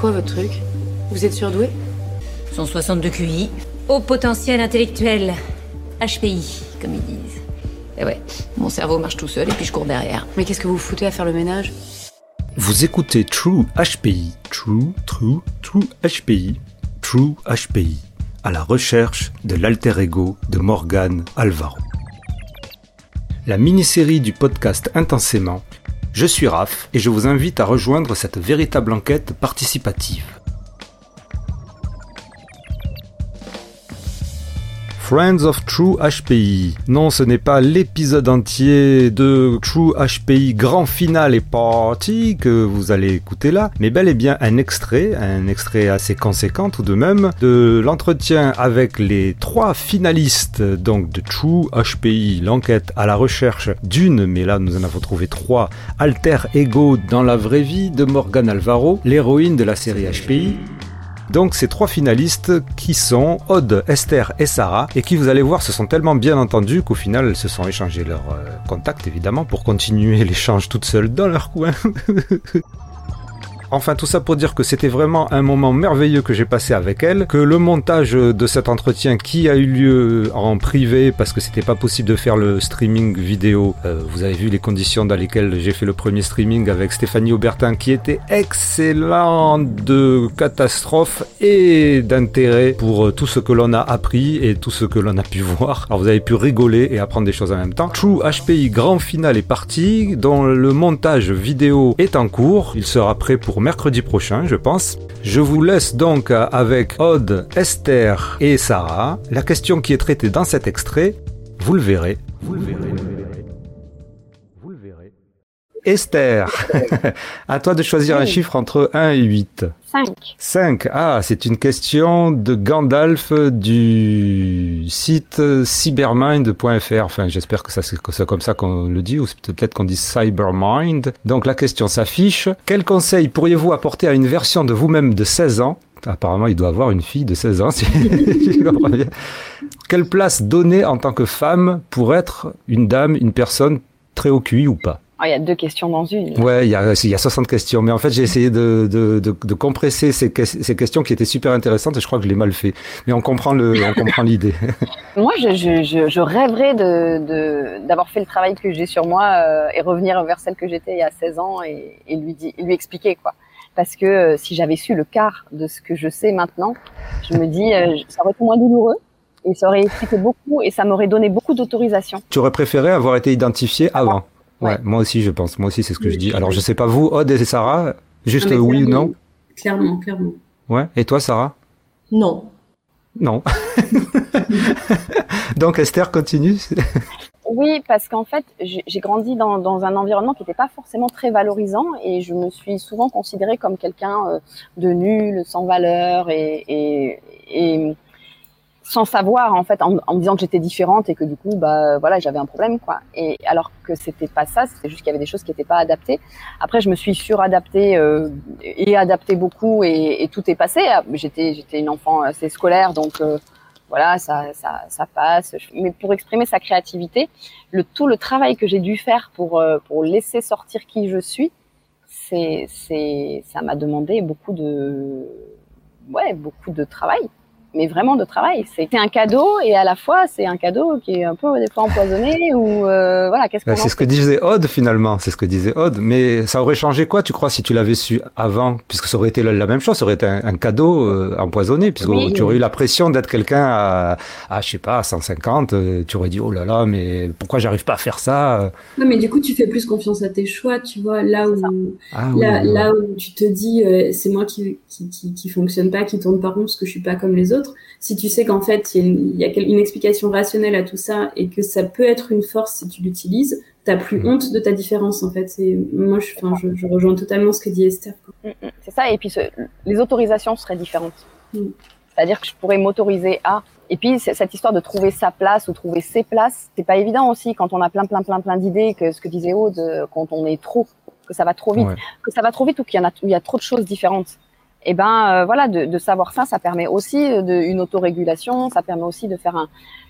quoi votre truc Vous êtes surdoué 162 QI, haut potentiel intellectuel, HPI, comme ils disent. Et ouais, mon cerveau marche tout seul et puis je cours derrière. Mais qu'est-ce que vous foutez à faire le ménage Vous écoutez True HPI, True, True, True HPI, True HPI, à la recherche de l'alter ego de Morgan Alvaro. La mini-série du podcast Intensément, je suis Raph et je vous invite à rejoindre cette véritable enquête participative. Friends of True HPI. Non, ce n'est pas l'épisode entier de True HPI grand final et party que vous allez écouter là, mais bel et bien un extrait, un extrait assez conséquent tout de même, de l'entretien avec les trois finalistes donc de True HPI, l'enquête à la recherche d'une, mais là nous en avons trouvé trois, alter ego dans la vraie vie de Morgan Alvaro, l'héroïne de la série HPI. Donc ces trois finalistes qui sont Aude, Esther et Sarah et qui vous allez voir se sont tellement bien entendus qu'au final elles se sont échangés leurs euh, contacts évidemment pour continuer l'échange toutes seules dans leur coin. Enfin, tout ça pour dire que c'était vraiment un moment merveilleux que j'ai passé avec elle, que le montage de cet entretien qui a eu lieu en privé parce que c'était pas possible de faire le streaming vidéo. euh, vous avez vu les conditions dans lesquelles j'ai fait le premier streaming avec Stéphanie Aubertin qui était excellent de catastrophe et d'intérêt pour euh, tout ce que l'on a appris et tout ce que l'on a pu voir. Alors vous avez pu rigoler et apprendre des choses en même temps. True HPI grand final est parti, dont le montage vidéo est en cours. Il sera prêt pour mercredi prochain, je pense. Je vous laisse donc avec Aude, Esther et Sarah. La question qui est traitée dans cet extrait, vous le verrez. Vous le verrez. Vous le verrez. Esther, à toi de choisir un chiffre entre 1 et 8. 5. 5. Ah, c'est une question de Gandalf du site cybermind.fr. Enfin, j'espère que c'est comme ça qu'on le dit, ou peut-être qu'on dit cybermind. Donc la question s'affiche. Quel conseil pourriez-vous apporter à une version de vous-même de 16 ans? Apparemment, il doit avoir une fille de 16 ans. Quelle place donner en tant que femme pour être une dame, une personne très au ou pas? Oh, il y a deux questions dans une. Ouais, il y a, il y a 60 questions, mais en fait j'ai essayé de, de, de, de compresser ces, que- ces questions qui étaient super intéressantes et je crois que je l'ai mal fait. Mais on comprend le, on comprend l'idée. Moi, je, je, je, je rêverais de, de, d'avoir fait le travail que j'ai sur moi euh, et revenir vers celle que j'étais il y a 16 ans et, et lui, di- lui expliquer quoi. Parce que euh, si j'avais su le quart de ce que je sais maintenant, je me dis, euh, ça aurait été moins douloureux et ça aurait expliqué beaucoup et ça m'aurait donné beaucoup d'autorisation. Tu aurais préféré avoir été identifié avant? Ouais, Ouais. moi aussi je pense. Moi aussi c'est ce que Oui, je dis. Alors je sais pas vous, Aude et Sarah, juste Ah, oui ou non? Clairement, clairement. Ouais. Et toi Sarah? Non. Non. Donc Esther continue. Oui, parce qu'en fait, j'ai grandi dans, dans un environnement qui n'était pas forcément très valorisant et je me suis souvent considérée comme quelqu'un euh, de nul, sans valeur et sans savoir en fait, en, en me disant que j'étais différente et que du coup, bah voilà, j'avais un problème quoi. Et alors que c'était pas ça, c'était juste qu'il y avait des choses qui n'étaient pas adaptées. Après, je me suis suradaptée euh, et adaptée beaucoup et, et tout est passé. J'étais j'étais une enfant assez scolaire, donc euh, voilà, ça, ça, ça passe. Mais pour exprimer sa créativité, le tout le travail que j'ai dû faire pour euh, pour laisser sortir qui je suis, c'est c'est ça m'a demandé beaucoup de ouais beaucoup de travail, mais vraiment de travail. C'était un cadeau et à la fois c'est un cadeau qui est un peu des fois empoisonné ou euh, qu'est-ce qu'on en c'est ce que disait Aude finalement, c'est ce que disait Aude. Mais ça aurait changé quoi, tu crois, si tu l'avais su avant? Puisque ça aurait été la, la même chose, ça aurait été un, un cadeau euh, empoisonné, puisque Oui. tu aurais eu la pression d'être quelqu'un à, à, je sais pas, à 150. euh, tu aurais dit, oh là là, mais pourquoi j'arrive pas à faire ça? Non, mais du coup, tu fais plus confiance à tes choix, tu vois, là où, Ah là, oui, oui. là où tu te dis, euh, c'est moi qui, qui, qui, qui fonctionne pas, qui tourne pas rond parce que je suis pas comme les autres. Si tu sais qu'en fait, il y a, y une explication rationnelle à tout ça et que ça peut être une force si tu l'utilises, t'as plus Mhm. honte de ta différence, en fait. C'est, moi, je, enfin, je, je rejoins totalement ce que dit Esther. Mm, mm, C'est ça, et puis ce- les autorisations seraient différentes. Mm. C'est-à-dire que je pourrais m'autoriser à. Et puis cette histoire de trouver sa place ou trouver ses places, c'est pas évident aussi quand on a plein, plein, plein, plein d'idées, que ce que disait Aude, euh, quand on est trop, que ça va trop vite, Ouais. que ça va trop vite ou qu'il y en a, il y a trop de choses différentes. Et ben euh, voilà, de, de savoir ça, ça permet aussi euh, de, une autorégulation, ça permet aussi de faire un.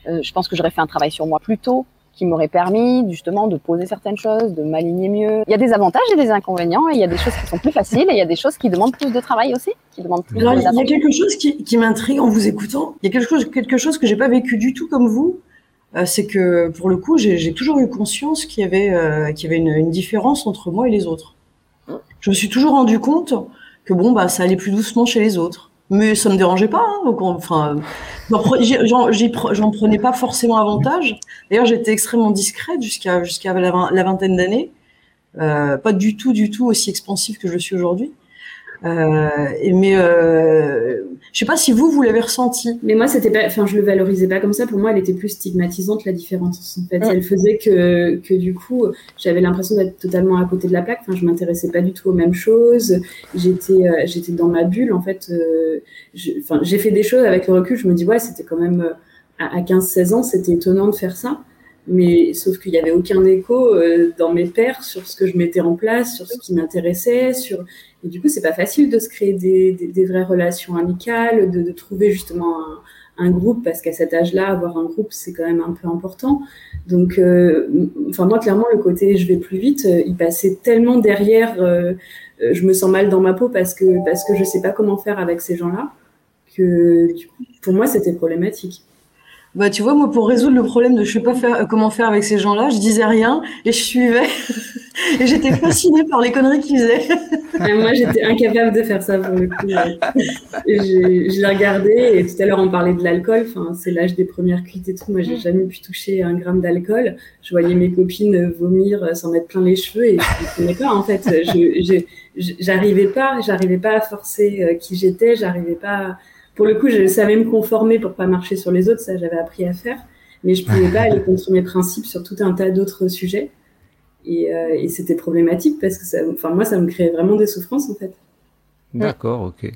euh, je pense que j'aurais fait un travail sur moi plus tôt qui m'aurait permis justement de poser certaines choses, de m'aligner mieux. Il y a des avantages et des inconvénients, et il y a des choses qui sont plus faciles, et il y a des choses qui demandent plus de travail aussi, qui demandent plus. Alors, il y a quelque chose qui, qui m'intrigue en vous écoutant. Il y a quelque chose, quelque chose que j'ai pas vécu du tout comme vous. Euh, c'est que pour le coup, j'ai toujours eu conscience qu'il y avait, euh, qu'il y avait une, une, différence entre moi et les autres. Je me suis toujours rendu compte que bon, bah, ça allait plus doucement chez les autres. Mais ça me dérangeait pas. Hein, enfin, j'en prenais pas forcément avantage. D'ailleurs, j'étais extrêmement discrète jusqu'à la, vingtaine d'années. Euh, pas du tout, du tout aussi expansive que je suis aujourd'hui. Euh, mais euh, je sais pas si vous vous l'avez ressenti. Mais moi c'était pas, enfin je le valorisais pas comme ça. Pour moi, elle était plus stigmatisante la différence. En fait, elle faisait que que du coup j'avais l'impression d'être totalement à côté de la plaque. Enfin, je m'intéressais pas du tout aux mêmes choses. J'étais euh, j'étais dans ma bulle en fait. Euh, enfin j'ai fait des choses avec le recul. Je me dis ouais c'était quand même à 15-16 ans c'était étonnant de faire ça mais sauf qu'il n'y avait aucun écho euh, dans mes pairs sur ce que je mettais en place, sur ce qui m'intéressait, sur et du coup c'est pas facile de se créer des, vraies relations amicales, de, trouver justement un, groupe parce qu'à cet âge-là avoir un groupe c'est quand même un peu important. Donc euh, moi clairement le côté je vais plus vite, euh, il passait tellement derrière, je me sens mal dans ma peau parce que parce que je sais pas comment faire avec ces gens-là que pour moi c'était problématique. Bah, tu vois, moi, pour résoudre le problème de je sais pas faire, euh, comment faire avec ces gens-là, je disais rien et je suivais. et j'étais fascinée par les conneries qu'ils faisaient. moi, j'étais incapable de faire ça pour le coup. je, je l'ai regardé et tout à l'heure, on parlait de l'alcool. Enfin, c'est l'âge des premières cuites et tout. Moi, j'ai jamais pu toucher un gramme d'alcool. Je voyais mes copines vomir sans mettre plein les cheveux et je comprenais pas, en fait. Je, j'arrivais pas, j'arrivais pas à forcer euh, qui j'étais, j'arrivais pas pour le coup, je savais me conformer pour pas marcher sur les autres, ça j'avais appris à faire, mais je pouvais pas aller contre mes principes sur tout un tas d'autres sujets. Et, euh, et c'était problématique parce que ça, enfin moi, ça me créait vraiment des souffrances en fait. D'accord, ok.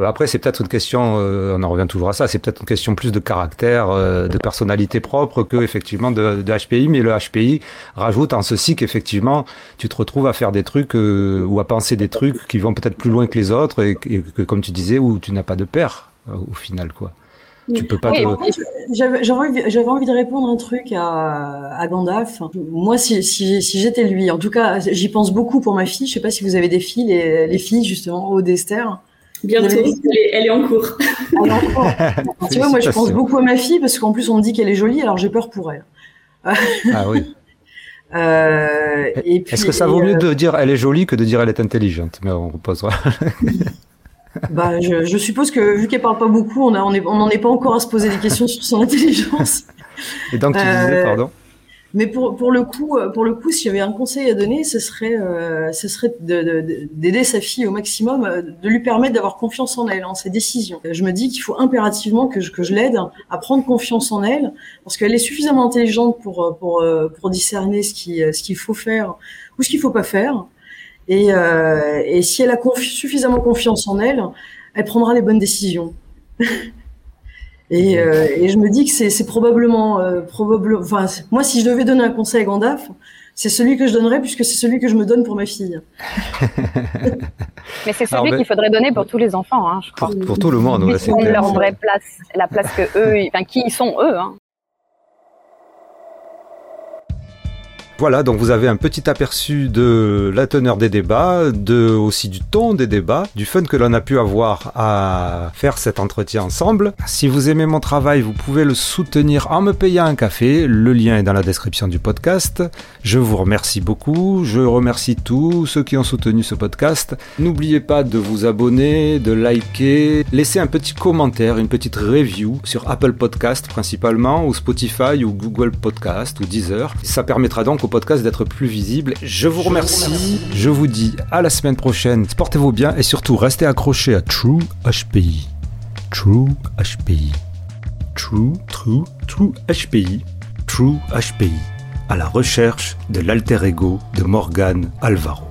Euh, après, c'est peut-être une question, euh, on en revient toujours à ça, c'est peut-être une question plus de caractère, euh, de personnalité propre que effectivement de, de, HPI, mais le HPI rajoute en ceci qu'effectivement, tu te retrouves à faire des trucs euh, ou à penser des trucs qui vont peut-être plus loin que les autres et, et, que, comme tu disais, où tu n'as pas de père au final, quoi. Tu peux pas. Oui, te... J'avais envie, envie, de répondre un truc à, à Gandalf. Moi, si, si, si j'étais lui, en tout cas, j'y pense beaucoup pour ma fille. Je sais pas si vous avez des filles, les, les filles justement, au d'Esther. Bientôt, elle est, elle est, en cours. Elle est en cours. tu vois, moi, je pense beaucoup à ma fille parce qu'en plus, on me dit qu'elle est jolie, alors j'ai peur pour elle. ah oui. Euh, Est-ce que ça vaut mieux euh... de dire elle est jolie que de dire elle est intelligente? Mais on reposera. bah, je, je, suppose que vu qu'elle parle pas beaucoup, on n'en est, on est pas encore à se poser des questions sur son intelligence. Et donc tu disais, Euh, pardon? Mais pour, pour le coup, pour le coup, s'il y avait un conseil à donner, ce serait, euh, ce serait d'aider sa fille au maximum, euh, de lui permettre d'avoir confiance en elle, en ses décisions. Je me dis qu'il faut impérativement que je, que je l'aide à prendre confiance en elle, parce qu'elle est suffisamment intelligente pour, pour, pour discerner ce qui, ce qu'il faut faire ou ce qu'il faut pas faire. Et, euh, et si elle a confi suffisamment confiance en elle, elle prendra les bonnes décisions. Et, euh, et, je me dis que c'est probablement, euh, probablement, enfin, moi, si je devais donner un conseil à Gandalf, c'est celui que je donnerais puisque c'est celui que je me donne pour ma fille. Mais c'est celui ben, qu'il faudrait donner pour tous les enfants, hein, je crois. Pour, pour tout le monde, ouais, c'est leur vraie place, la place que eux, enfin, qui ils sont eux, hein. Voilà, donc vous avez un petit aperçu de la teneur des débats, de aussi du ton des débats, du fun que l'on a pu avoir à faire cet entretien ensemble. Si vous aimez mon travail, vous pouvez le soutenir en me payant un café. Le lien est dans la description du podcast. Je vous remercie beaucoup. Je remercie tous ceux qui ont soutenu ce podcast. N'oubliez pas de vous abonner, de liker, laisser un petit commentaire, une petite review sur Apple Podcast principalement, ou Spotify, ou Google Podcast, ou Deezer. Ça permettra donc au podcast d'être plus visible. Je vous remercie. Je vous dis à la semaine prochaine. Portez-vous bien et surtout restez accrochés à True HPI. True HPI. True, True, True HPI. True HPI. À la recherche de l'alter ego de Morgan Alvaro.